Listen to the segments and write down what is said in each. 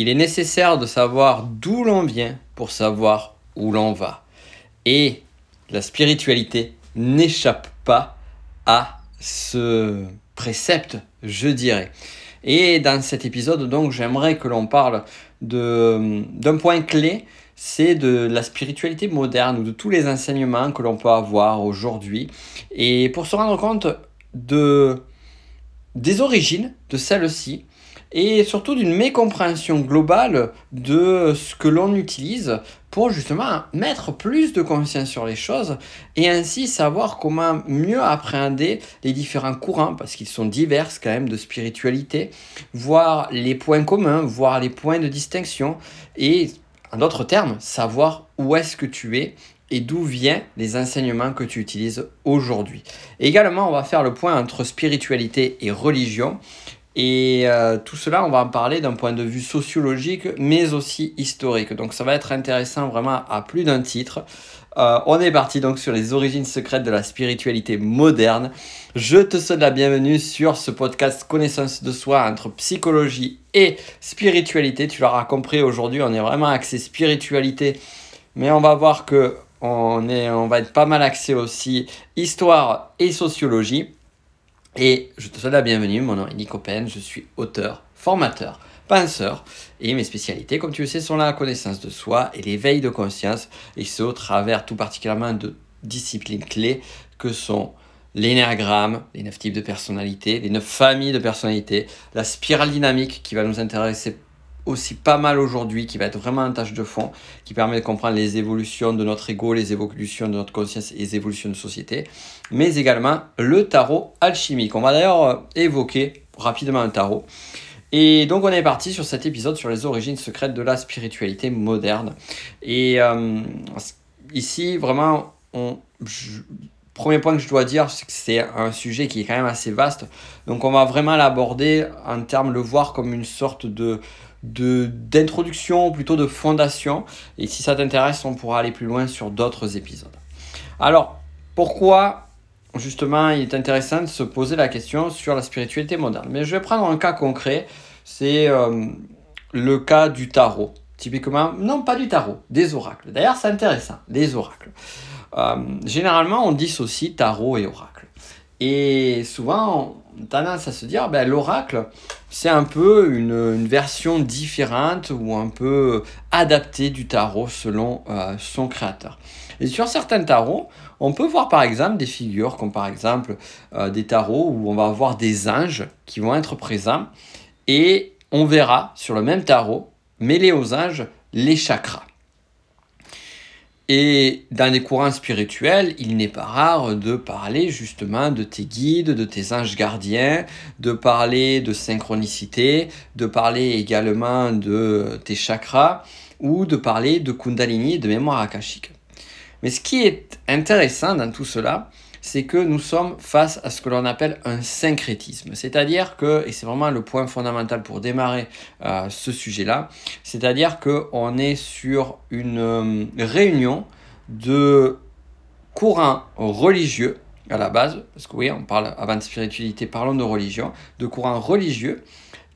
Il est nécessaire de savoir d'où l'on vient pour savoir où l'on va. Et la spiritualité n'échappe pas à ce précepte, je dirais. Et dans cet épisode, donc, j'aimerais que l'on parle d'un point clé, c'est de la spiritualité moderne ou de tous les enseignements que l'on peut avoir aujourd'hui. Et pour se rendre compte de, des origines de celle-ci, et surtout d'une mécompréhension globale de ce que l'on utilise pour justement mettre plus de conscience sur les choses et ainsi savoir comment mieux appréhender les différents courants parce qu'ils sont divers quand même de spiritualité, voir les points communs, voir les points de distinction et en d'autres termes, savoir où est-ce que tu es et d'où viennent les enseignements que tu utilises aujourd'hui. Également, on va faire le point entre spiritualité et religion et euh, tout cela, on va en parler d'un point de vue sociologique, mais aussi historique. Donc ça va être intéressant vraiment à plus d'un titre. Euh, on est parti donc sur les origines secrètes de la spiritualité moderne. Je te souhaite la bienvenue sur ce podcast Connaissance de soi entre psychologie et spiritualité. Tu l'auras compris, aujourd'hui on est vraiment axé spiritualité, mais on va voir que on, est, on va être pas mal axé aussi histoire et sociologie. Et je te souhaite la bienvenue, mon nom est Nico Pen, je suis auteur, formateur, penseur, et mes spécialités, comme tu le sais, sont la connaissance de soi et l'éveil de conscience, et ce au travers tout particulièrement de disciplines clés que sont l'énéagramme, les neuf types de personnalité, les neuf familles de personnalité, la spirale dynamique qui va nous intéresser aussi pas mal aujourd'hui, qui va être vraiment un tâche de fond, qui permet de comprendre les évolutions de notre ego, les évolutions de notre conscience et les évolutions de société, mais également le tarot alchimique. On va d'ailleurs euh, évoquer rapidement un tarot. Et donc on est parti sur cet épisode sur les origines secrètes de la spiritualité moderne. Et euh, ici, vraiment, on, premier point que je dois dire, c'est que c'est un sujet qui est quand même assez vaste. Donc on va vraiment l'aborder en termes, le voir comme une sorte de d'introduction, plutôt de fondation. Et si ça t'intéresse, on pourra aller plus loin sur d'autres épisodes. Alors, pourquoi justement il est intéressant de se poser la question sur la spiritualité moderne? Mais je vais prendre un cas concret, c'est euh, le cas du tarot. Typiquement, non pas du tarot, des oracles. D'ailleurs, c'est intéressant, des oracles. Euh, généralement, on dissocie tarot et oracle. Et souvent, tendance à se dire, ben, l'oracle, c'est un peu une, version différente ou un peu adaptée du tarot selon euh, son créateur. Et sur certains tarots, on peut voir par exemple des figures comme par exemple euh, des tarots où on va avoir des anges qui vont être présents et on verra sur le même tarot mêlés aux anges les chakras. Et dans les courants spirituels, il n'est pas rare de parler justement de tes guides, de tes anges gardiens, de parler de synchronicité, de parler également de tes chakras ou de parler de kundalini et de mémoire akashique. Mais ce qui est intéressant dans tout cela, c'est que nous sommes face à ce que l'on appelle un syncrétisme. C'est-à-dire que, et c'est vraiment le point fondamental pour démarrer euh, ce sujet-là, c'est-à-dire qu'on est sur une euh, réunion de courants religieux à la base, parce que oui, on parle avant de spiritualité, parlons de religion, de courants religieux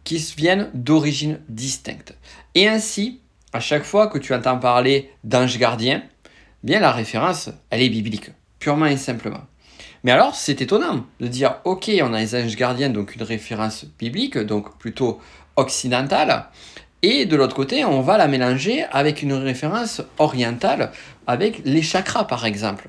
qui viennent d'origines distinctes. Et ainsi, à chaque fois que tu entends parler d'ange gardien, bien la référence, elle est biblique, purement et simplement. Mais alors, c'est étonnant de dire, ok, on a les anges gardiens, donc une référence biblique, donc plutôt occidentale, et de l'autre côté, on va la mélanger avec une référence orientale, avec les chakras par exemple.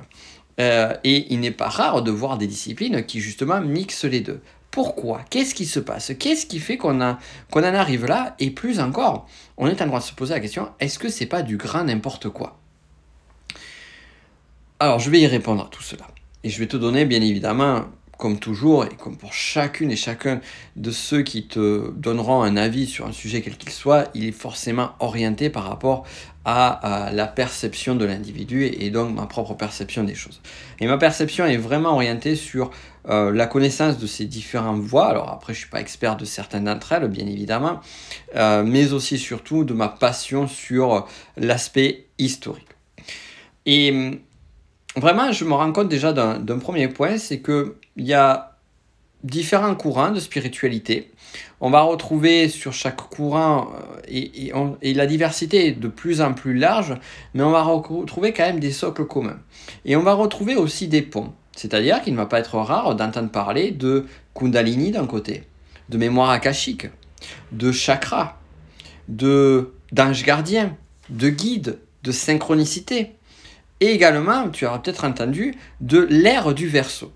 Euh, et il n'est pas rare de voir des disciplines qui justement mixent les deux. Pourquoi? Qu'est-ce qui se passe? Qu'est-ce qui fait qu'on qu'on en arrive là? Et plus encore, on est en train de se poser la question, est-ce que c'est pas du grand n'importe quoi? Alors je vais y répondre à tout cela. Et je vais te donner bien évidemment, comme toujours, et comme pour chacune et chacun de ceux qui te donneront un avis sur un sujet quel qu'il soit, il est forcément orienté par rapport à, la perception de l'individu et, donc ma propre perception des choses. Et ma perception est vraiment orientée sur euh, la connaissance de ces différentes voies. Alors après, je ne suis pas expert de certaines d'entre elles, bien évidemment, euh, mais aussi surtout de ma passion sur l'aspect historique. Et Vraiment, je me rends compte déjà d'un premier point, c'est qu'il y a différents courants de spiritualité. On va retrouver sur chaque courant, et, et, la diversité est de plus en plus large, mais on va retrouver quand même des socles communs. Et on va retrouver aussi des ponts. C'est-à-dire qu'il ne va pas être rare d'entendre parler de Kundalini d'un côté, de mémoire akashique, de chakra, de d'ange gardien, de guide, de synchronicité. Et également, tu auras peut-être entendu, de l'ère du verso.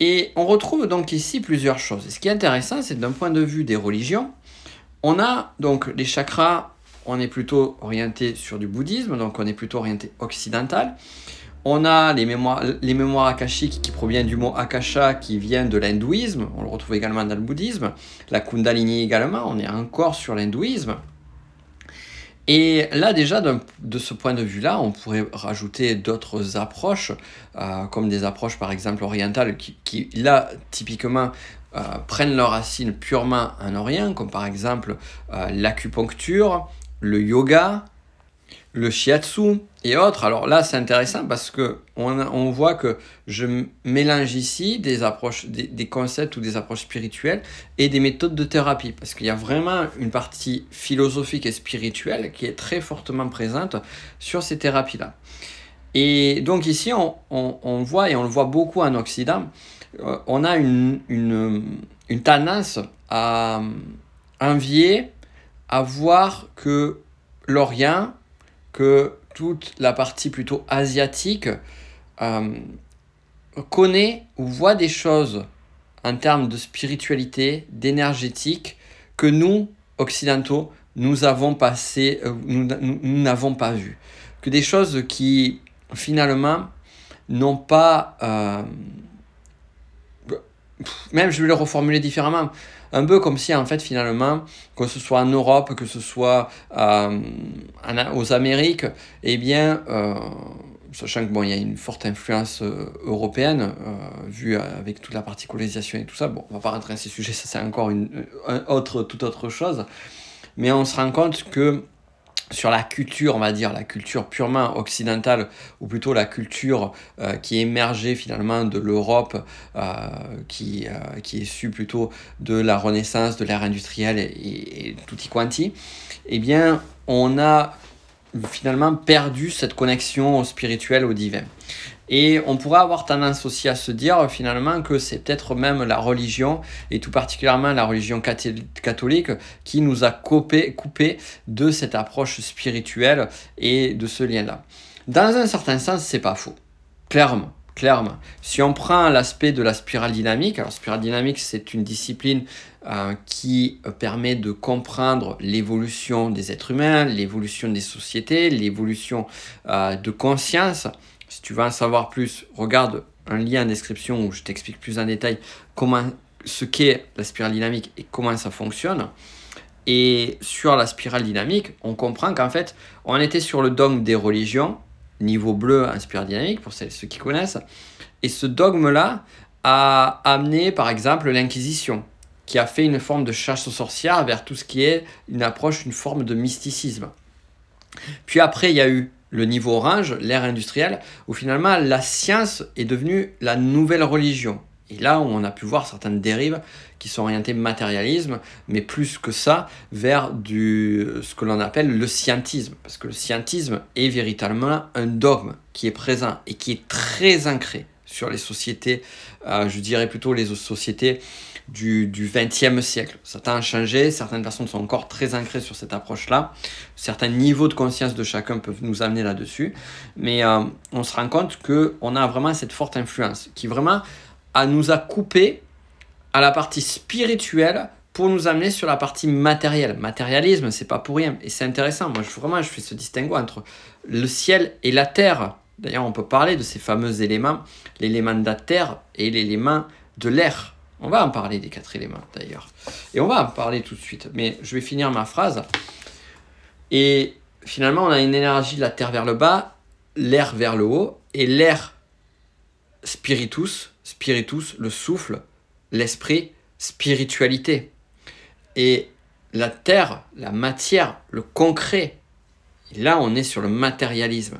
Et on retrouve donc ici plusieurs choses. Et ce qui est intéressant, c'est d'un point de vue des religions, on a donc les chakras, on est plutôt orienté sur du bouddhisme, donc on est plutôt orienté occidental. On a les mémoires, les mémoires akashiques qui proviennent du mot akasha qui vient de l'hindouisme, on le retrouve également dans le bouddhisme, la kundalini également, on est encore sur l'hindouisme. Et là déjà, de ce point de vue-là, on pourrait rajouter d'autres approches, euh, comme des approches par exemple orientales, qui, là, typiquement, euh, prennent leurs racines purement en Orient, comme par exemple euh, l'acupuncture, le yoga, le shiatsu et autres. Alors là, c'est intéressant parce que on, voit que je mélange ici des approches, des, concepts ou des approches spirituelles et des méthodes de thérapie parce qu'il y a vraiment une partie philosophique et spirituelle qui est très fortement présente sur ces thérapies-là. Et donc ici, on, voit, et on le voit beaucoup en Occident, euh, on a une, une, une tendance à envier, à voir que l'Orient que toute la partie plutôt asiatique euh, connaît ou voit des choses en termes de spiritualité, d'énergétique, que nous, occidentaux, nous avons passé, euh, n'avons pas vu. Que des choses qui, finalement, n'ont pas... Euh, même, je vais le reformuler différemment un peu comme si en fait finalement, que ce soit en Europe, que ce soit euh, aux Amériques, eh bien, euh, sachant que bon, il y a une forte influence euh, européenne, vue avec toute la partie colonisation et tout ça, bon, on va pas rentrer dans ces sujets, ça c'est encore une, autre, toute autre chose, mais on se rend compte que sur la culture, on va dire, la culture purement occidentale, ou plutôt la culture euh, qui émergeait finalement de l'Europe, euh, qui, euh, qui est issue plutôt de la Renaissance, de l'ère industrielle et, et, tutti quanti, eh bien, on a finalement perdu cette connexion spirituelle au divin. Et on pourrait avoir tendance aussi à se dire finalement que c'est peut-être même la religion, et tout particulièrement la religion catholique, qui nous a coupé, de cette approche spirituelle et de ce lien-là. Dans un certain sens, c'est pas faux. Clairement. Clairement. Si on prend l'aspect de la spirale dynamique, alors spirale dynamique c'est une discipline euh, qui permet de comprendre l'évolution des êtres humains, l'évolution des sociétés, l'évolution euh, de conscience, tu veux en savoir plus, regarde un lien en description où je t'explique plus en détail comment, ce qu'est la spirale dynamique et comment ça fonctionne. Et sur la spirale dynamique, on comprend qu'en fait, on était sur le dogme des religions, niveau bleu en spirale dynamique, pour ceux qui connaissent. Et ce dogme-là a amené, par exemple, l'Inquisition, qui a fait une forme de chasse aux sorcières vers tout ce qui est une approche, une forme de mysticisme. Puis après, il y a eu le niveau orange, l'ère industrielle, où finalement la science est devenue la nouvelle religion. Et là où on a pu voir certaines dérives qui sont orientées matérialisme, mais plus que ça, vers du, ce que l'on appelle le scientisme. Parce que le scientisme est véritablement un dogme qui est présent et qui est très ancré sur les sociétés, euh, je dirais plutôt les sociétés du, du 20e siècle. Certains ont changé, certaines personnes sont encore très ancrées sur cette approche-là. Certains niveaux de conscience de chacun peuvent nous amener là-dessus. Mais euh, on se rend compte qu'on a vraiment cette forte influence qui vraiment a, nous a coupé à la partie spirituelle pour nous amener sur la partie matérielle. Matérialisme, c'est pas pour rien. Et c'est intéressant. Moi, je, vraiment, je fais ce distinguo entre le ciel et la terre. D'ailleurs, on peut parler de ces fameux éléments, l'élément de la terre et l'élément de l'air. On va en parler des quatre éléments d'ailleurs. Et on va en parler tout de suite. Mais je vais finir ma phrase. Et finalement, on a une énergie de la terre vers le bas, l'air vers le haut, et l'air spiritus, spiritus, le souffle, l'esprit, spiritualité. Et la terre, la matière, le concret, là on est sur le matérialisme.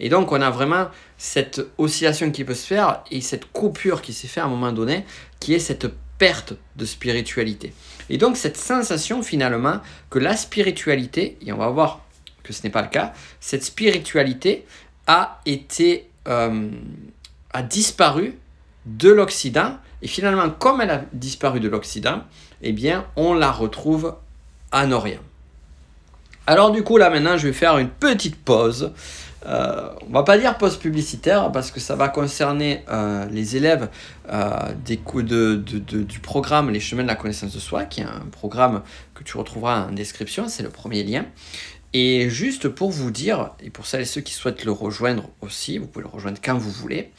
Et donc on a vraiment cette oscillation qui peut se faire et cette coupure qui s'est faite à un moment donné, qui est cette perte de spiritualité. Et donc cette sensation finalement que la spiritualité, et on va voir que ce n'est pas le cas, cette spiritualité a été euh, a disparu de l'Occident et finalement comme elle a disparu de l'Occident, eh bien on la retrouve en Orient. Alors du coup là maintenant je vais faire une petite pause. Euh, on va pas dire pause publicitaire parce que ça va concerner euh, les élèves euh, des de, du programme Les chemins de la connaissance de soi, qui est un programme que tu retrouveras en description, c'est le premier lien. Et juste pour vous dire, et pour celles et ceux qui souhaitent le rejoindre aussi, vous pouvez le rejoindre quand vous voulez.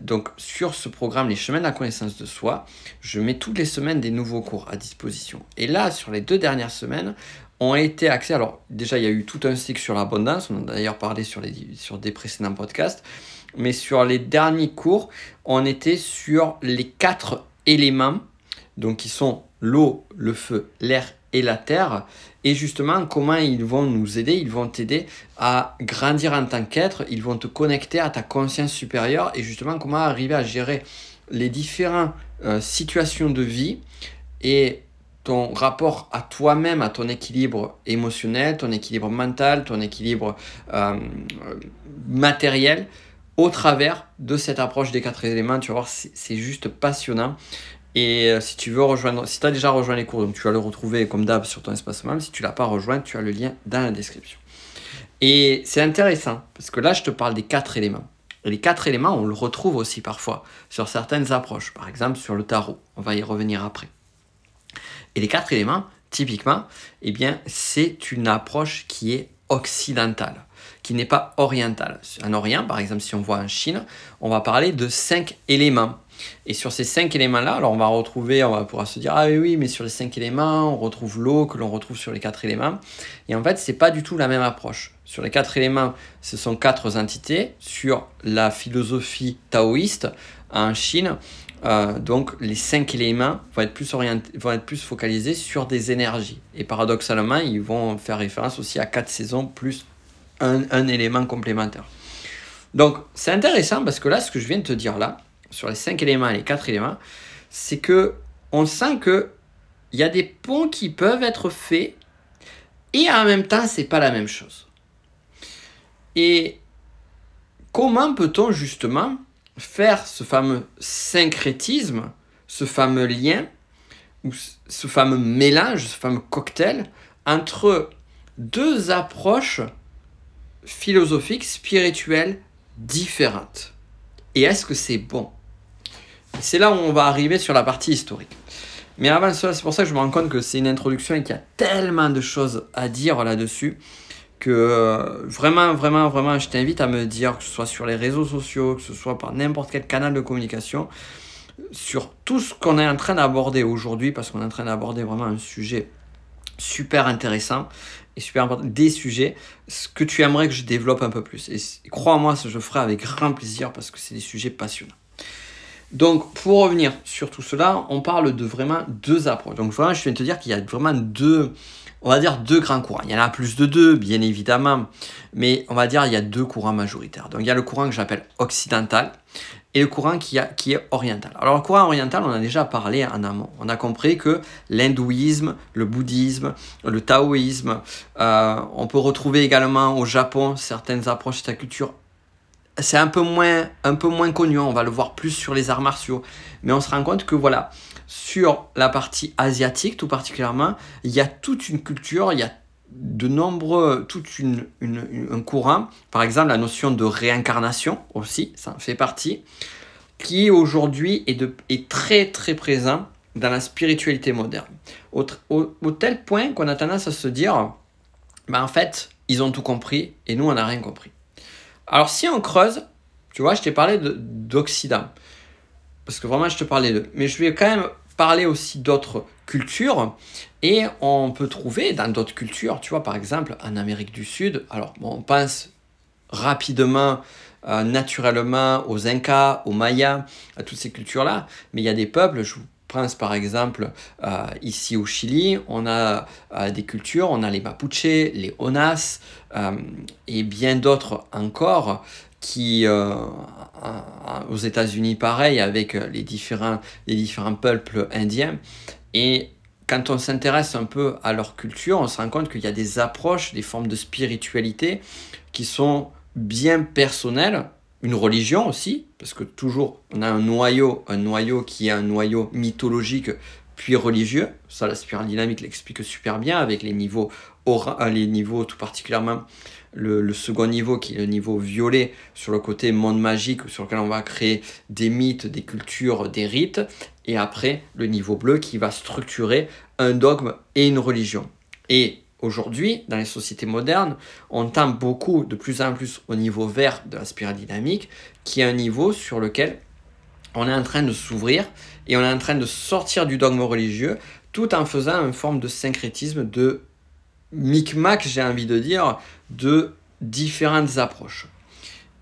Donc sur ce programme Les chemins de la connaissance de soi, je mets toutes les semaines des nouveaux cours à disposition. Et là, sur les deux dernières semaines, ont été axés. Alors déjà, il y a eu tout un cycle sur l'abondance, on a d'ailleurs parlé sur, les, sur des précédents podcasts. Mais sur les derniers cours, on était sur les quatre éléments, donc qui sont l'eau, le feu, l'air et la terre. Et justement, comment ils vont nous aider? Ils vont t'aider à grandir en tant qu'être, ils vont te connecter à ta conscience supérieure et justement comment arriver à gérer les différentes euh, situations de vie et ton rapport à toi-même, à ton équilibre émotionnel, ton équilibre mental, ton équilibre euh, matériel au travers de cette approche des quatre éléments. Tu vas voir, c'est juste passionnant. Et euh, si tu veux rejoindre, si tu as déjà rejoint les cours, donc tu vas le retrouver comme d'hab sur ton espace membre. Si tu l'as pas rejoint, tu as le lien dans la description. Et c'est intéressant parce que là, je te parle des quatre éléments. Les quatre éléments, on le retrouve aussi parfois sur certaines approches. Par exemple, sur le tarot. On va y revenir après. Et les quatre éléments, typiquement, eh bien, c'est une approche qui est occidentale, qui n'est pas orientale. En Orient, par exemple, si on voit en Chine, on va parler de cinq éléments. Et sur ces cinq éléments-là, alors on va retrouver, on va pouvoir se dire, ah oui, mais sur les cinq éléments, on retrouve l'eau que l'on retrouve sur les quatre éléments. Et en fait, c'est pas du tout la même approche. Sur les quatre éléments, ce sont quatre entités. Sur la philosophie taoïste en Chine, euh, donc les cinq éléments vont être, plus orientés, vont être plus focalisés sur des énergies. Et paradoxalement, ils vont faire référence aussi à quatre saisons plus un, un élément complémentaire. Donc c'est intéressant parce que là, ce que je viens de te dire là, sur les cinq éléments et les quatre éléments, c'est que on sent que il y a des ponts qui peuvent être faits et en même temps c'est pas la même chose. Et comment peut-on justement faire ce fameux syncrétisme, ce fameux lien ou ce fameux mélange, ce fameux cocktail entre deux approches philosophiques, spirituelles différentes. Et est-ce que c'est bon? C'est là où on va arriver sur la partie historique. Mais avant ça, c'est pour ça que je me rends compte que c'est une introduction et qu'il y a tellement de choses à dire là-dessus que euh, vraiment, vraiment, vraiment, je t'invite à me dire, que ce soit sur les réseaux sociaux, que ce soit par n'importe quel canal de communication, sur tout ce qu'on est en train d'aborder aujourd'hui, parce qu'on est en train d'aborder vraiment un sujet super intéressant et super important, des sujets, que tu aimerais que je développe un peu plus. Et crois-moi, je ferai avec grand plaisir parce que c'est des sujets passionnants. Donc, pour revenir sur tout cela, on parle de vraiment deux approches. Donc, vraiment, je viens de te dire qu'il y a vraiment deux, on va dire deux grands courants. Il y en a plus de deux, bien évidemment, mais on va dire il y a deux courants majoritaires. Donc, il y a le courant que j'appelle occidental et le courant qui, est oriental. Alors, le courant oriental, on a déjà parlé en amont. On a compris que l'hindouisme, le bouddhisme, le taoïsme, euh, on peut retrouver également au Japon certaines approches de sa culture c'est un peu moins un peu moins connu, on va le voir plus sur les arts martiaux, mais on se rend compte que voilà, sur la partie asiatique tout particulièrement, il y a toute une culture, il y a de nombreux, toute une, un courant, par exemple la notion de réincarnation aussi, ça en fait partie, qui aujourd'hui est, est très très présent dans la spiritualité moderne. Au, tel point qu'on a tendance à se dire, ben en fait, ils ont tout compris et nous on n'a rien compris. Alors si on creuse, tu vois, je t'ai parlé d'Occident. Parce que vraiment, je te parlais de... Mais je vais quand même parler aussi d'autres cultures. Et on peut trouver dans d'autres cultures, tu vois, par exemple, en Amérique du Sud, alors on pense rapidement, euh, naturellement aux Incas, aux Mayas, à toutes ces cultures-là, mais il y a des peuples, je pense par exemple euh, ici au Chili, on a euh, des cultures, on a les Mapuche, les Onas et bien d'autres encore qui aux États-Unis pareil avec les différents, les différents peuples indiens. Et quand on s'intéresse un peu à leur culture, on se rend compte qu'il y a des approches, des formes de spiritualité qui sont bien personnelles, une religion aussi, parce que toujours on a un noyau, un noyau qui est un noyau mythologique puis religieux. Ça, la spirale dynamique l'explique super bien avec les niveaux, euh, les niveaux tout particulièrement le, second niveau qui est le niveau violet sur le côté monde magique sur lequel on va créer des mythes, des cultures, des rites. Et après le niveau bleu qui va structurer un dogme et une religion. Et aujourd'hui, dans les sociétés modernes, on tend beaucoup de plus en plus au niveau vert de la spirale dynamique, qui est un niveau sur lequel on est en train de s'ouvrir et on est en train de sortir du dogme religieux tout en faisant une forme de syncrétisme, de micmac, j'ai envie de dire, de différentes approches.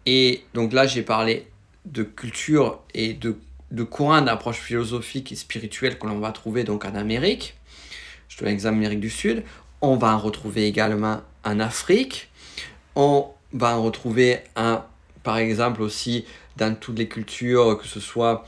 Et donc là, j'ai parlé de culture et de, de courants d'approche philosophique et spirituelle que l'on va trouver donc en Amérique. Je te l'exemple Amérique du Sud. On va en retrouver également en Afrique. On va en retrouver un, par exemple aussi dans toutes les cultures, que ce soit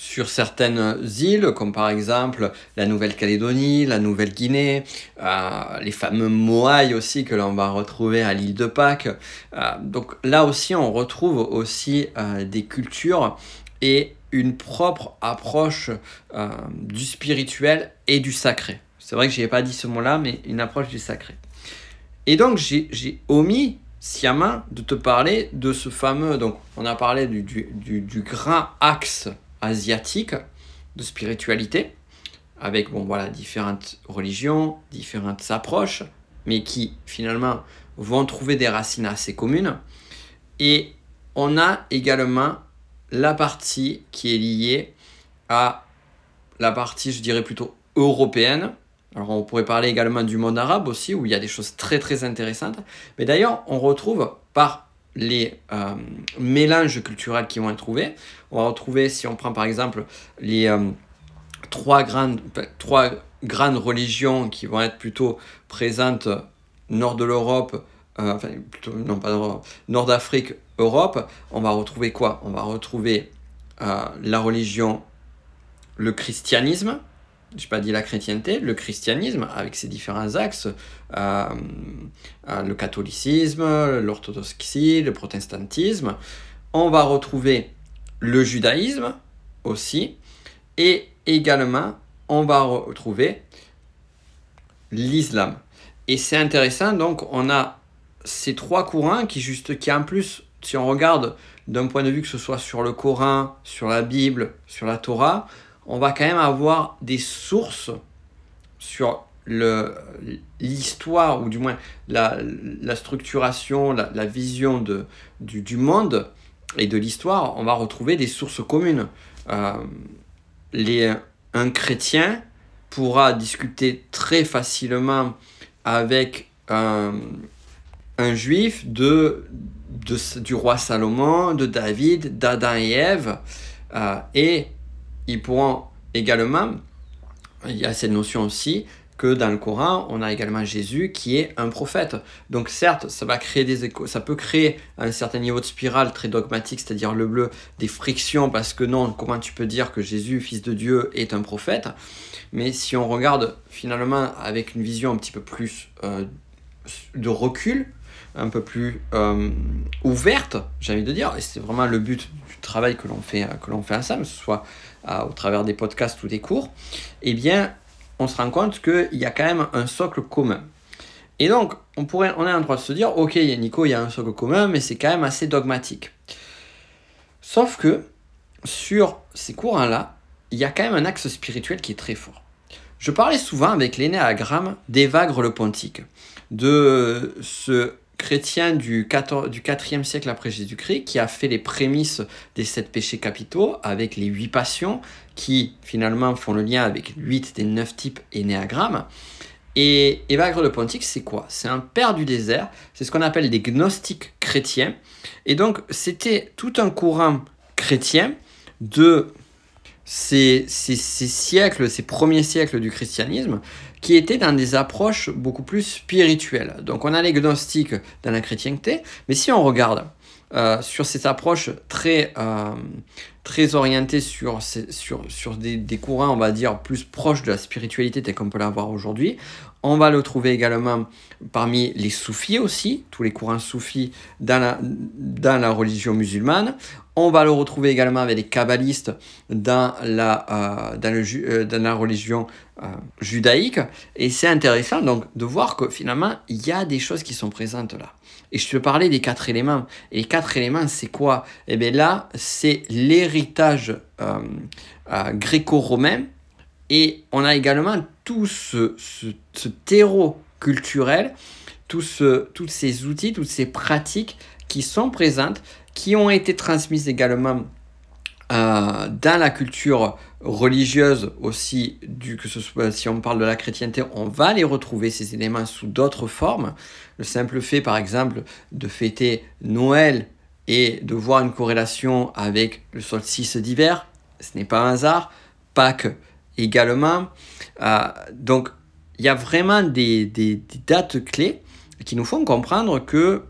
sur certaines îles, comme par exemple la Nouvelle-Calédonie, la Nouvelle-Guinée, euh, les fameux Moai aussi que l'on va retrouver à l'île de Pâques. Euh, donc là aussi, on retrouve aussi euh, des cultures et une propre approche du spirituel et du sacré. C'est vrai que je n'ai pas dit ce mot-là, mais une approche du sacré. Et donc j'ai omis sciemment de te parler de ce fameux, donc on a parlé du, du, du grand axe asiatique de spiritualité, avec bon, voilà, différentes religions, différentes approches, mais qui finalement vont trouver des racines assez communes. Et on a également la partie qui est liée à la partie, je dirais plutôt européenne. Alors on pourrait parler également du monde arabe aussi, où il y a des choses très très intéressantes. Mais d'ailleurs, on retrouve par les euh, mélanges culturels qui vont être trouvés. On va retrouver, si on prend par exemple les euh, trois, grandes, trois grandes religions qui vont être plutôt présentes nord de l'Europe, euh, enfin plutôt, non pas nord d'Afrique, Europe, on va retrouver quoi? On va retrouver la religion, le christianisme, je n'ai pas dit la chrétienté, le christianisme avec ses différents axes, euh, euh, le catholicisme, l'orthodoxie, le protestantisme. On va retrouver le judaïsme aussi, et également on va retrouver l'islam. Et c'est intéressant, donc on a ces trois courants qui, juste, qui en plus, si on regarde d'un point de vue que ce soit sur le Coran, sur la Bible, sur la Torah, on va quand même avoir des sources sur l'histoire, ou du moins la, structuration, la, vision de, du, monde et de l'histoire, on va retrouver des sources communes. Euh, les, un chrétien pourra discuter très facilement avec un, juif de, du roi Salomon, de David, d'Adam et Ève, euh, et ils pourront également, il y a cette notion aussi, que dans le Coran, on a également Jésus qui est un prophète. Donc certes, ça va créer des échos, ça peut créer un certain niveau de spirale très dogmatique, c'est-à-dire le bleu, des frictions, parce que non, comment tu peux dire que Jésus, fils de Dieu, est un prophète? Mais si on regarde finalement avec une vision un petit peu plus euh, de recul, un peu plus euh, ouverte, j'ai envie de dire, et c'est vraiment le but du travail que l'on fait, fait ensemble, que ce soit au travers des podcasts ou des cours, eh bien, on se rend compte qu'il y a quand même un socle commun. Et donc, on, pourrait, on est en droit de se dire, ok, Nico, il y a un socle commun, mais c'est quand même assez dogmatique. Sauf que, sur ces courants-là, il y a quand même un axe spirituel qui est très fort. Je parlais souvent avec l'énéagramme d'Evagre le Pontique, de ce chrétien du, 4, du 4e siècle après Jésus-Christ qui a fait les prémices des sept péchés capitaux avec les huit passions qui finalement font le lien avec huit des neuf types énéagrammes. Et Évagre de Pontique, c'est quoi? C'est un père du désert, c'est ce qu'on appelle des gnostiques chrétiens. Et donc, c'était tout un courant chrétien de ces, ces, siècles, ces premiers siècles du christianisme, qui étaient dans des approches beaucoup plus spirituelles. Donc on a les gnostiques dans la chrétienté, mais si on regarde euh, sur ces approches très, euh, sur, sur des, des, courants, on va dire, plus proches de la spiritualité telle qu'on peut l'avoir aujourd'hui, on va le trouver également parmi les soufis aussi, tous les courants soufis dans la, dans la religion musulmane. On va le retrouver également avec les kabbalistes dans la, euh, dans, le, euh, dans la religion euh, judaïque. Et c'est intéressant donc de voir que finalement, il y a des choses qui sont présentes là. Et je te parlais des quatre éléments. Et les quatre éléments, c'est quoi? Eh bien là, c'est l'héritage gréco-romain et on a également tout ce, terreau culturel, tous ces outils, toutes ces pratiques qui sont présentes, qui ont été transmises également euh, dans la culture religieuse aussi, que ce soit si on parle de la chrétienté, on va les retrouver ces éléments sous d'autres formes. Le simple fait, par exemple, de fêter Noël et de voir une corrélation avec le solstice d'hiver, ce n'est pas un hasard. Pâques, également. Euh, donc, il y a vraiment des, dates clés qui nous font comprendre que,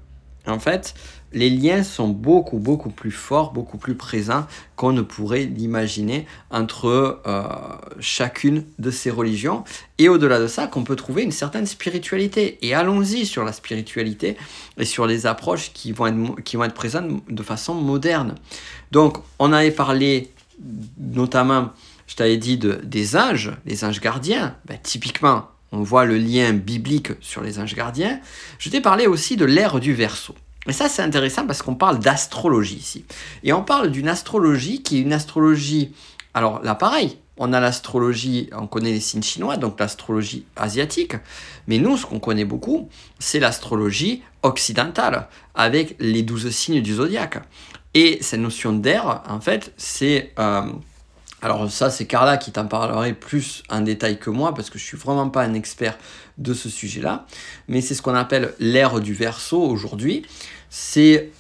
en fait, les liens sont beaucoup, beaucoup plus forts, beaucoup plus présents qu'on ne pourrait l'imaginer entre euh, chacune de ces religions. Et au-delà de ça, qu'on peut trouver une certaine spiritualité. Et allons-y sur la spiritualité et sur les approches qui vont être présentes de façon moderne. Donc, on avait parlé notamment je t'avais dit de, des anges, les anges gardiens. Ben, typiquement, on voit le lien biblique sur les anges gardiens. Je t'ai parlé aussi de l'ère du Verseau. Et ça, c'est intéressant parce qu'on parle d'astrologie ici. Et on parle d'une astrologie qui est une astrologie. Alors là, pareil, on a l'astrologie, on connaît les signes chinois, donc l'astrologie asiatique. Mais nous, ce qu'on connaît beaucoup, c'est l'astrologie occidentale, avec les douze signes du zodiaque. Et cette notion d'air, en fait, c'est. Euh, alors ça, c'est Carla qui t'en parlerait plus en détail que moi, parce que je suis vraiment pas un expert de ce sujet-là. Mais c'est ce qu'on appelle l'ère du Verseau aujourd'hui. C'est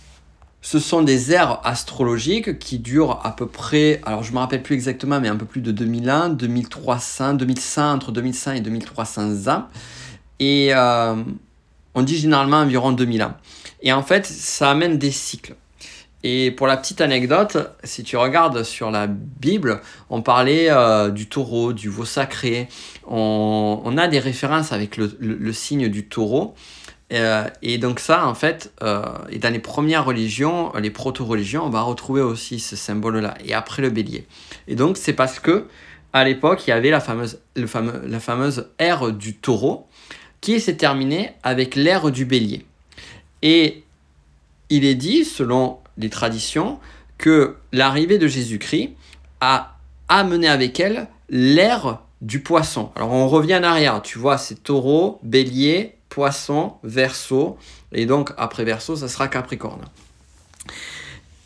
ce sont des ères astrologiques qui durent à peu près, alors je ne me rappelle plus exactement, mais un peu plus de 2000 ans, 2300, 2100, entre 2100 et 2300 ans. Et euh, on dit généralement environ 2000 ans. Et en fait, ça amène des cycles. Et pour la petite anecdote, si tu regardes sur la Bible, on parlait euh, du taureau, du veau sacré. On, a des références avec le, signe du taureau. Euh, et donc ça, en fait, euh, et dans les premières religions, les proto-religions, on va retrouver aussi ce symbole-là. Et après le bélier. Et donc c'est parce que à l'époque, il y avait la fameuse, le fameux, la fameuse ère du taureau qui s'est terminée avec l'ère du bélier. Et il est dit, selon les traditions que l'arrivée de Jésus-Christ a amené avec elle l'ère du poisson. Alors on revient en arrière, tu vois, c'est taureau, bélier, poisson, verso, et donc après verso, ça sera capricorne.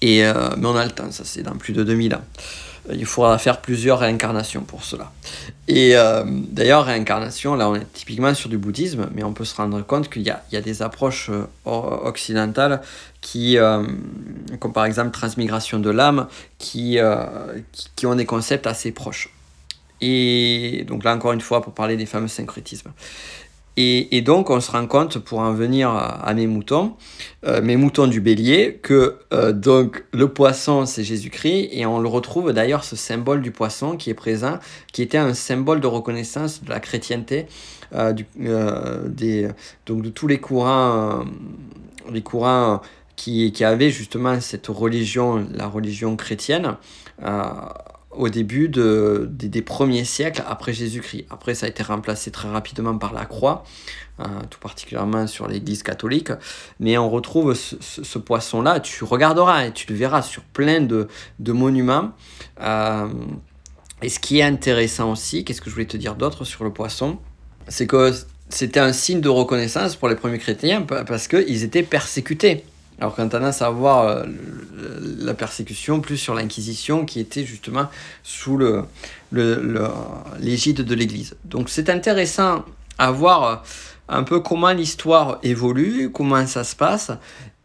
Et, euh, mais on a le temps, ça c'est dans plus de 2000 ans. Euh, il faudra faire plusieurs réincarnations pour cela. Et euh, d'ailleurs, réincarnation, là on est typiquement sur du bouddhisme, mais on peut se rendre compte qu'il y, a, des approches euh, occidentales qui, comme par exemple transmigration de l'âme, qui, qui, qui, ont des concepts assez proches. Et donc là encore une fois, pour parler des fameux syncrétismes. Et, donc, on se rend compte, pour en venir à, mes moutons, euh, mes moutons du bélier, que euh, donc le poisson, c'est Jésus-Christ, et on le retrouve d'ailleurs, ce symbole du poisson qui est présent, qui était un symbole de reconnaissance de la chrétienté, euh, des, donc de tous les courants, les courants qui, qui avaient justement cette religion, la religion chrétienne au début de, des, premiers siècles après Jésus-Christ. Après, ça a été remplacé très rapidement par la croix, euh, tout particulièrement sur l'Église catholique. Mais on retrouve ce, poisson-là, tu regarderas et tu le verras sur plein de, de monuments. Euh, et ce qui est intéressant aussi, qu'est-ce que je voulais te dire d'autre sur le poisson, c'est que c'était un signe de reconnaissance pour les premiers chrétiens parce qu'ils étaient persécutés. Alors qu'on tendance à voir euh, la persécution plus sur l'Inquisition qui était justement sous l'égide de l'Église. Donc c'est intéressant à voir euh, un peu comment l'histoire évolue, comment ça se passe.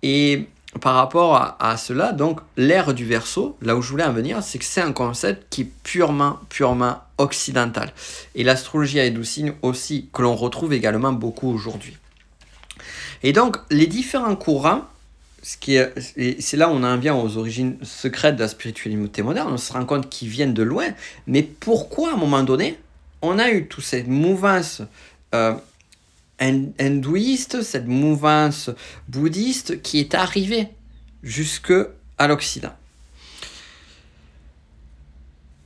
Et par rapport à, cela, donc l'ère du verso, là où je voulais en venir, c'est que c'est un concept qui est purement, purement occidental. Et l'astrologie à signes aussi, que l'on retrouve également beaucoup aujourd'hui. Et donc, les différents courants, c'est là où on en vient aux origines secrètes de la spiritualité moderne, on se rend compte qu'ils viennent de loin, mais pourquoi à un moment donné, on a eu toute cette mouvance euh, hindouiste, cette mouvance bouddhiste qui est arrivée jusque à l'Occident?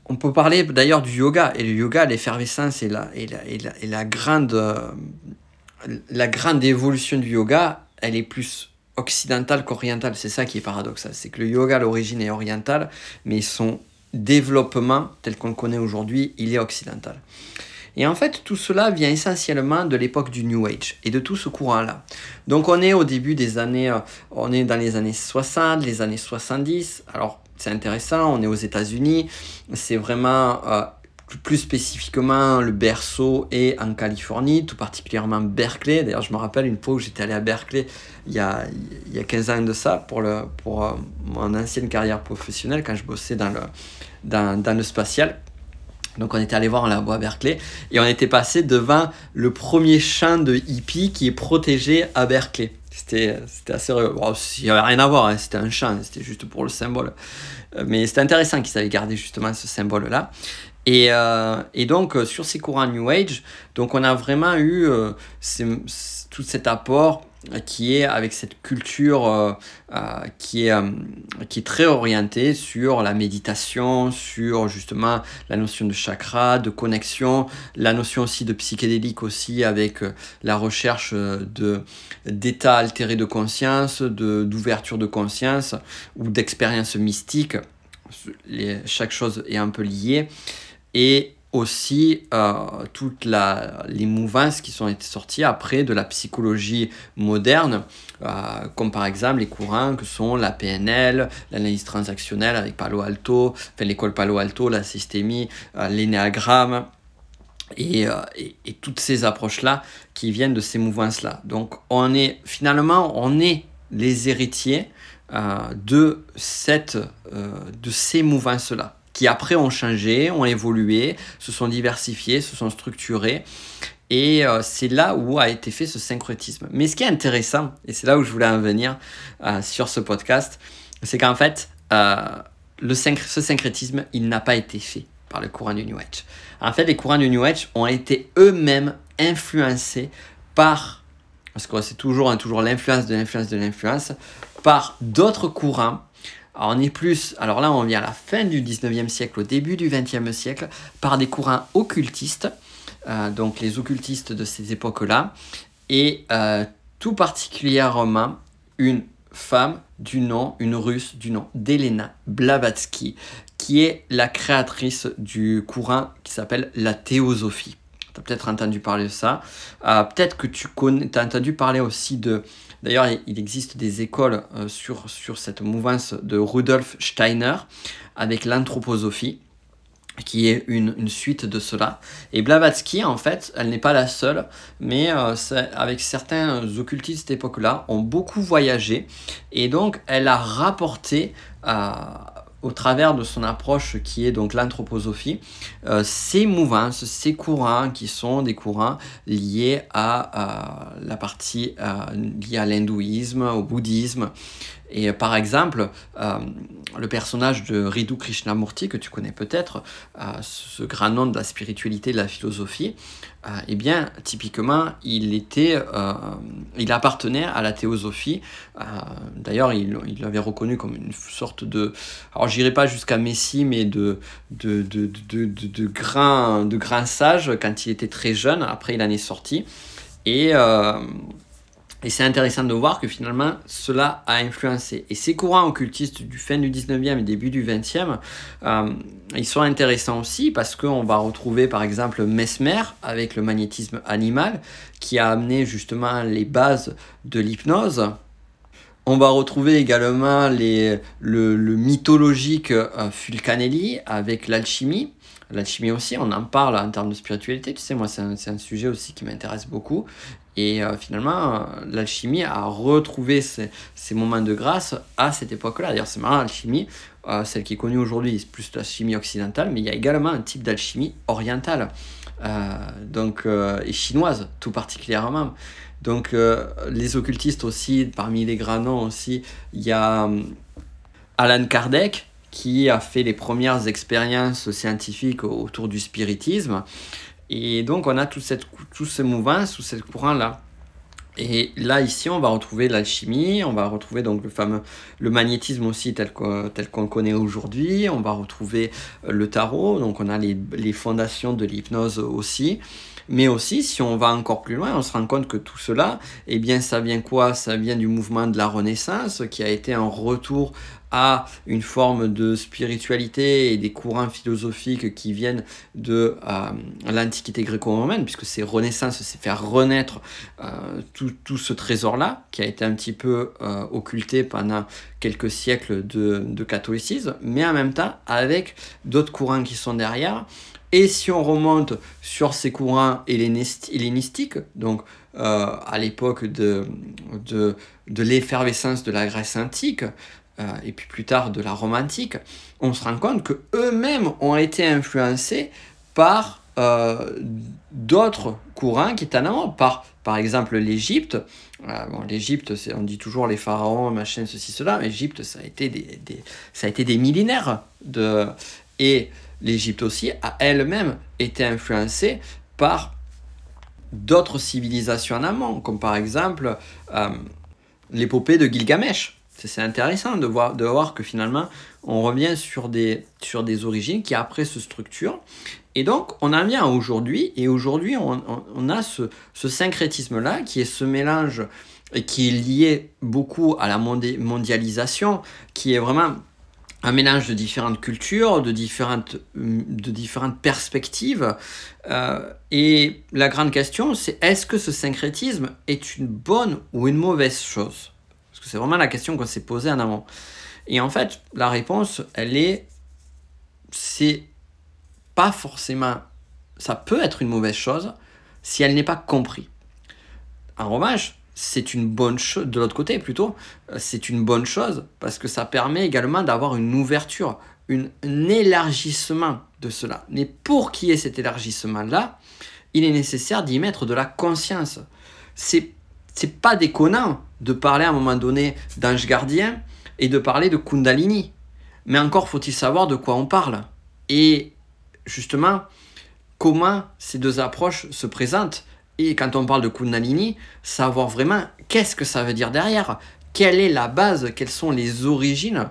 On peut parler d'ailleurs du yoga, et le yoga, l'effervescence et la, et, et, la, grande, la grande évolution du yoga, elle est plus occidentale qu'orientale. C'est ça qui est paradoxal. C'est que le yoga, l'origine est orientale, mais son développement, tel qu'on le connaît aujourd'hui, il est occidental. Et en fait, tout cela vient essentiellement de l'époque du New Age et de tout ce courant-là. Donc on est au début des années, euh, on est dans les années 60, les années 70. Alors c'est intéressant, on est aux États-Unis, c'est vraiment euh, plus spécifiquement le berceau est en Californie, tout particulièrement Berkeley. D'ailleurs, je me rappelle une fois où j'étais allé à Berkeley il y a, il y a 15 ans de ça pour, le, pour euh, mon ancienne carrière professionnelle quand je bossais dans le, dans, le spatial. Donc on était allé voir en labo à Berkeley et on était passé devant le premier champ de hippie qui est protégé à Berkeley. C'était, assez... Bon, il n'y avait rien à voir, hein. c'était un champ, c'était juste pour le symbole. Euh, mais c'était intéressant qu'ils avaient gardé justement ce symbole-là. Et, euh, et, donc sur ces courants New Age, donc on a vraiment eu euh, tout cet apport qui est avec cette culture euh, euh, qui, est, euh, qui est très orientée sur la méditation, sur justement la notion de chakra, de connexion, la notion aussi de psychédélique aussi avec la recherche de, d'états altérés de conscience, de, d'ouverture de conscience ou d'expérience mystique. Les, chaque chose est un peu liée. Et aussi euh, toutes les mouvances qui sont été sorties après de la psychologie moderne, euh, comme par exemple les courants que sont la PNL, l'analyse transactionnelle avec Palo Alto, enfin l'école Palo Alto, la systémie, euh, l'énéagramme. Et, et, et, toutes ces approches-là qui viennent de ces mouvances-là. Donc on est finalement on est les héritiers de, cette, de ces mouvances-là qui après ont changé, ont évolué, se sont diversifiés, se sont structurés. Et euh, c'est là où a été fait ce syncrétisme. Mais ce qui est intéressant, et c'est là où je voulais en venir euh, sur ce podcast, c'est qu'en fait, euh, le ce syncrétisme, il n'a pas été fait par le courant du New Age. En fait, les courants du New Age ont été eux-mêmes influencés par, parce que c'est toujours, hein, toujours l'influence de l'influence de l'influence, par d'autres courants on est plus, alors là on vient à la fin du 19e siècle, au début du 20e siècle, par des courants occultistes, euh, donc les occultistes de ces époques-là, et euh, tout particulièrement une femme du nom, une russe du nom d'Elena Blavatsky, qui est la créatrice du courant qui s'appelle la théosophie. Tu as peut-être entendu parler de ça. Euh, peut-être que tu connais, as entendu parler aussi de D'ailleurs, il existe des écoles euh, sur, cette mouvance de Rudolf Steiner avec l'anthroposophie qui est une, suite de cela. Et Blavatsky, en fait, elle n'est pas la seule, mais euh, avec certains occultistes de cette époque-là, ont beaucoup voyagé, et donc elle a rapporté au travers de son approche qui est donc l'anthroposophie, euh, ces mouvances, ces courants qui sont des courants liés à la partie euh, liée à l'hindouisme, au bouddhisme. Et euh, par exemple, le personnage de Ridu Krishnamurti, que tu connais peut-être, ce grand nom de la spiritualité, de la philosophie, euh, eh bien, typiquement, il, était, euh, il appartenait à la théosophie. Euh, d'ailleurs, il l'avait reconnu comme une sorte de... Alors, j'irai pas jusqu'à Messie, mais de, de, de, de, de, de, grand, de grand sage quand il était très jeune. Après, il en est sorti. Et et c'est intéressant de voir que finalement, cela a influencé. Et ces courants occultistes du fin du 19e et début du 20e, euh, ils sont intéressants aussi parce qu'on va retrouver par exemple Mesmer avec le magnétisme animal qui a amené justement les bases de l'hypnose. On va retrouver également les, le, mythologique euh, Fulcanelli avec l'alchimie. L'alchimie aussi, on en parle en termes de spiritualité. Tu sais, moi, c'est un, un, sujet aussi qui m'intéresse beaucoup. Et euh, finalement, l'alchimie a retrouvé ses, moments de grâce à cette époque-là. D'ailleurs, c'est marrant, l'alchimie, euh, celle qui est connue aujourd'hui, c'est plus l'alchimie occidentale, mais il y a également un type d'alchimie orientale, donc, et chinoise tout particulièrement. Donc, les occultistes aussi, parmi les grands noms aussi, il y a Alan Kardec, qui a fait les premières expériences scientifiques autour du spiritisme. Et donc on a tout, cette, tout ce mouvement sous ce courant-là. Et là, ici, on va retrouver l'alchimie, on va retrouver donc le fameux le magnétisme aussi tel qu'on tel connaît aujourd'hui, on va retrouver le tarot, donc on a les, les fondations de l'hypnose aussi. Mais aussi, si on va encore plus loin, on se rend compte que tout cela, eh bien, ça vient quoi? Ça vient du mouvement de la Renaissance, qui a été un retour à une forme de spiritualité et des courants philosophiques qui viennent de euh, l'Antiquité gréco-romaine, puisque c'est Renaissance, c'est faire renaître euh, tout, ce trésor-là, qui a été un petit peu euh, occulté pendant quelques siècles de, de catholicisme, mais en même temps avec d'autres courants qui sont derrière et si on remonte sur ces courants hellénistiques, donc euh, à l'époque de, de, l'effervescence de la Grèce antique, euh, et puis plus tard de la Rome antique, on se rend compte que eux-mêmes ont été influencés par euh, d'autres courants qui étaient en par, par exemple l'Égypte. bon, l'Égypte, on dit toujours les pharaons, machin, ceci, cela, mais l'Égypte, ça, a été des, ça a été des millénaires. De, et l'Égypte aussi a elle-même été influencée par d'autres civilisations en amont, comme par exemple euh, l'épopée de Gilgamesh. C'est intéressant de voir, de voir que finalement on revient sur des, sur des origines qui après se structurent. Et donc on en vient aujourd'hui, et aujourd'hui on, a ce, ce syncrétisme-là qui est ce mélange qui est lié beaucoup à la mondialisation, qui est vraiment un mélange de différentes cultures, de différentes, de différentes perspectives. Euh, et la grande question, c'est est-ce que ce syncrétisme est une bonne ou une mauvaise chose? Parce que c'est vraiment la question qu'on s'est posée en amont. Et en fait, la réponse, elle est, c'est pas forcément, ça peut être une mauvaise chose si elle n'est pas comprise. En revanche, c'est une bonne chose, de l'autre côté plutôt, euh, c'est une bonne chose parce que ça permet également d'avoir une ouverture, un élargissement de cela. Mais pour qu'il y ait cet élargissement-là, il est nécessaire d'y mettre de la conscience. C'est, c'est pas déconnant de parler à un moment donné d'ange gardien et de parler de Kundalini. Mais encore faut-il savoir de quoi on parle. Et justement, comment ces deux approches se présentent et quand on parle de Kundalini, savoir vraiment qu'est-ce que ça veut dire derrière, quelle est la base, quelles sont les origines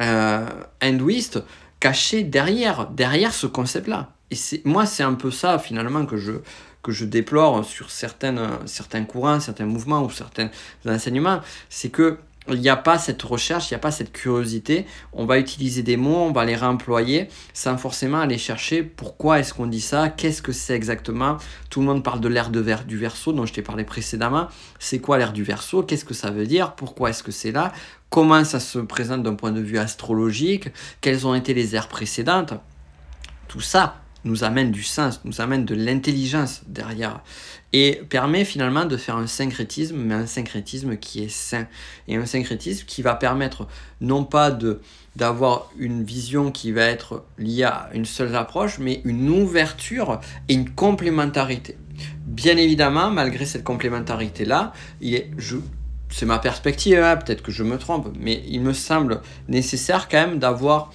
euh, hindouistes cachées derrière, derrière ce concept-là. Et moi, c'est un peu ça finalement que je, que je déplore sur certaines, certains courants, certains mouvements ou certains enseignements, c'est que il n'y a pas cette recherche, il n'y a pas cette curiosité. On va utiliser des mots, on va les réemployer sans forcément aller chercher pourquoi est-ce qu'on dit ça, qu'est-ce que c'est exactement. Tout le monde parle de l'ère du verso dont je t'ai parlé précédemment. C'est quoi l'ère du verso? Qu'est-ce que ça veut dire? Pourquoi est-ce que c'est là? Comment ça se présente d'un point de vue astrologique? Quelles ont été les ères précédentes? Tout ça, nous amène du sens, nous amène de l'intelligence derrière et permet finalement de faire un syncrétisme, mais un syncrétisme qui est sain et un syncrétisme qui va permettre non pas de d'avoir une vision qui va être liée à une seule approche, mais une ouverture et une complémentarité. Bien évidemment, malgré cette complémentarité-là, c'est ma perspective, hein, peut-être que je me trompe, mais il me semble nécessaire quand même d'avoir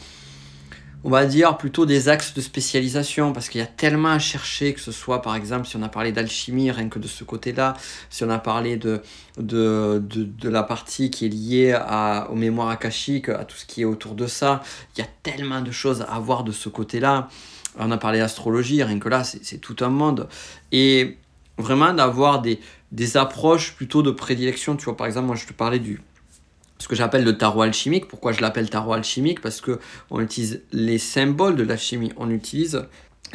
on va dire plutôt des axes de spécialisation parce qu'il y a tellement à chercher que ce soit par exemple si on a parlé d'alchimie rien que de ce côté-là si on a parlé de, la partie qui est liée aux mémoires akashiques à tout ce qui est autour de ça il y a tellement de choses à voir de ce côté-là. On a parlé d'astrologie rien que là c'est tout un monde. Et vraiment d'avoir des, des approches plutôt de prédilection tu vois par exemple moi je te parlais du ce que j'appelle le tarot alchimique. Pourquoi je l'appelle tarot alchimique Parce que on utilise les symboles de l'alchimie, on utilise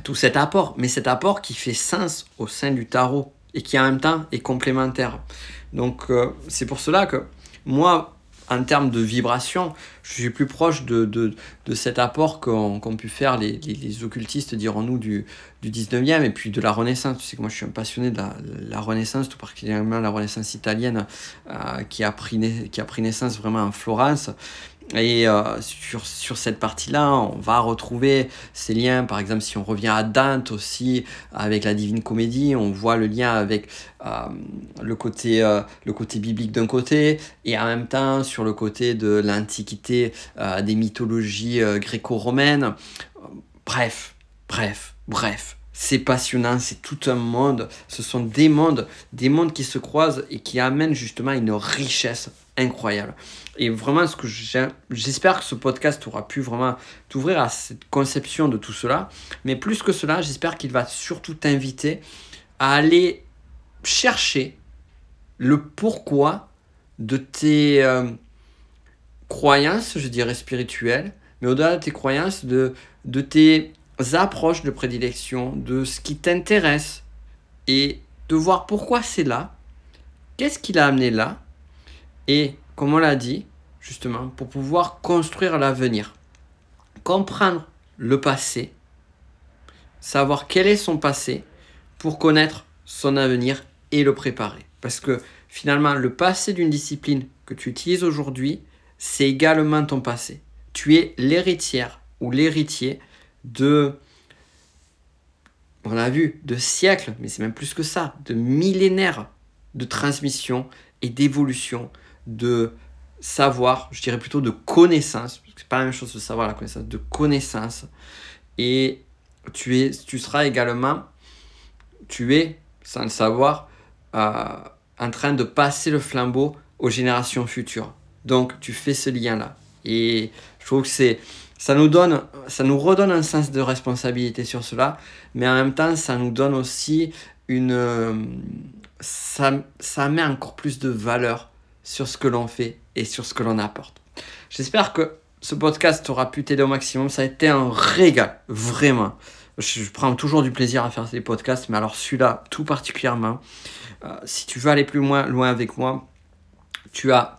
tout cet apport, mais cet apport qui fait sens au sein du tarot et qui en même temps est complémentaire. Donc euh, c'est pour cela que moi, en termes de vibration, je suis plus proche de, de, de cet apport qu'ont pu faire les, les, occultistes, dirons-nous, du, du 19e et puis de la Renaissance. Tu sais que moi je suis un passionné de la, la Renaissance, tout particulièrement la Renaissance italienne euh, qui, a pris, qui a pris naissance vraiment en Florence. Et euh, sur, sur, cette partie-là, on va retrouver ces liens. Par exemple, si on revient à Dante aussi, avec la Divine Comédie, on voit le lien avec euh, côté, euh, le côté biblique d'un côté, et en même temps sur le côté de l'Antiquité, des mythologies gréco-romaines. Bref, bref, bref. C'est passionnant, c'est tout un monde. Ce sont des mondes, des mondes qui se croisent et qui amènent justement une richesse incroyable. Et vraiment, ce que j'espère que ce podcast aura pu vraiment t'ouvrir à cette conception de tout cela. Mais plus que cela, j'espère qu'il va surtout t'inviter à aller chercher le pourquoi de tes euh, croyances, je dirais spirituelles, mais au-delà de tes croyances, de, de tes approches de prédilection, de ce qui t'intéresse, et de voir pourquoi c'est là, qu'est-ce qui l'a amené là, et, comme on l'a dit, justement, pour pouvoir construire l'avenir. Comprendre le passé, savoir quel est son passé pour connaître son avenir et le préparer. Parce que finalement, le passé d'une discipline que tu utilises aujourd'hui, c'est également ton passé. Tu es l'héritière ou l'héritier de, on a vu, de siècles, mais c'est même plus que ça, de millénaires de transmission et d'évolution de savoir, je dirais plutôt de connaissance, parce que c'est pas la même chose de savoir la connaissance, de connaissance. Et tu, es, tu seras également, tu es, sans le savoir, euh, en train de passer le flambeau aux générations futures. Donc tu fais ce lien-là. Et je trouve que c'est, ça nous donne, ça nous redonne un sens de responsabilité sur cela, mais en même temps, ça nous donne aussi une, ça, ça met encore plus de valeur sur ce que l'on fait et sur ce que l'on apporte. J'espère que ce podcast aura pu t'aider au maximum. Ça a été un régal, vraiment. Je, prends toujours du plaisir à faire ces podcasts, mais alors celui-là tout particulièrement. Euh, si tu veux aller plus loin avec moi, tu as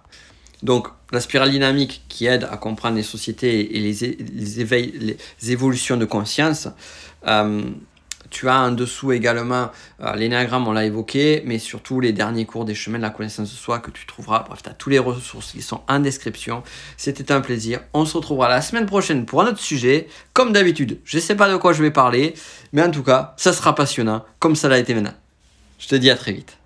donc la spirale dynamique qui aide à comprendre les sociétés et les, les, les évolutions de conscience. Euh, tu as en dessous également euh, l'énagramme, on l'a évoqué, mais surtout les derniers cours des chemins de la connaissance de soi que tu trouveras. Bref, tu as tous les ressources qui sont en description. C'était un plaisir. On se retrouvera la semaine prochaine pour un autre sujet. Comme d'habitude, je ne sais pas de quoi je vais parler, mais en tout cas, ça sera passionnant, comme ça l'a été maintenant. Je te dis à très vite.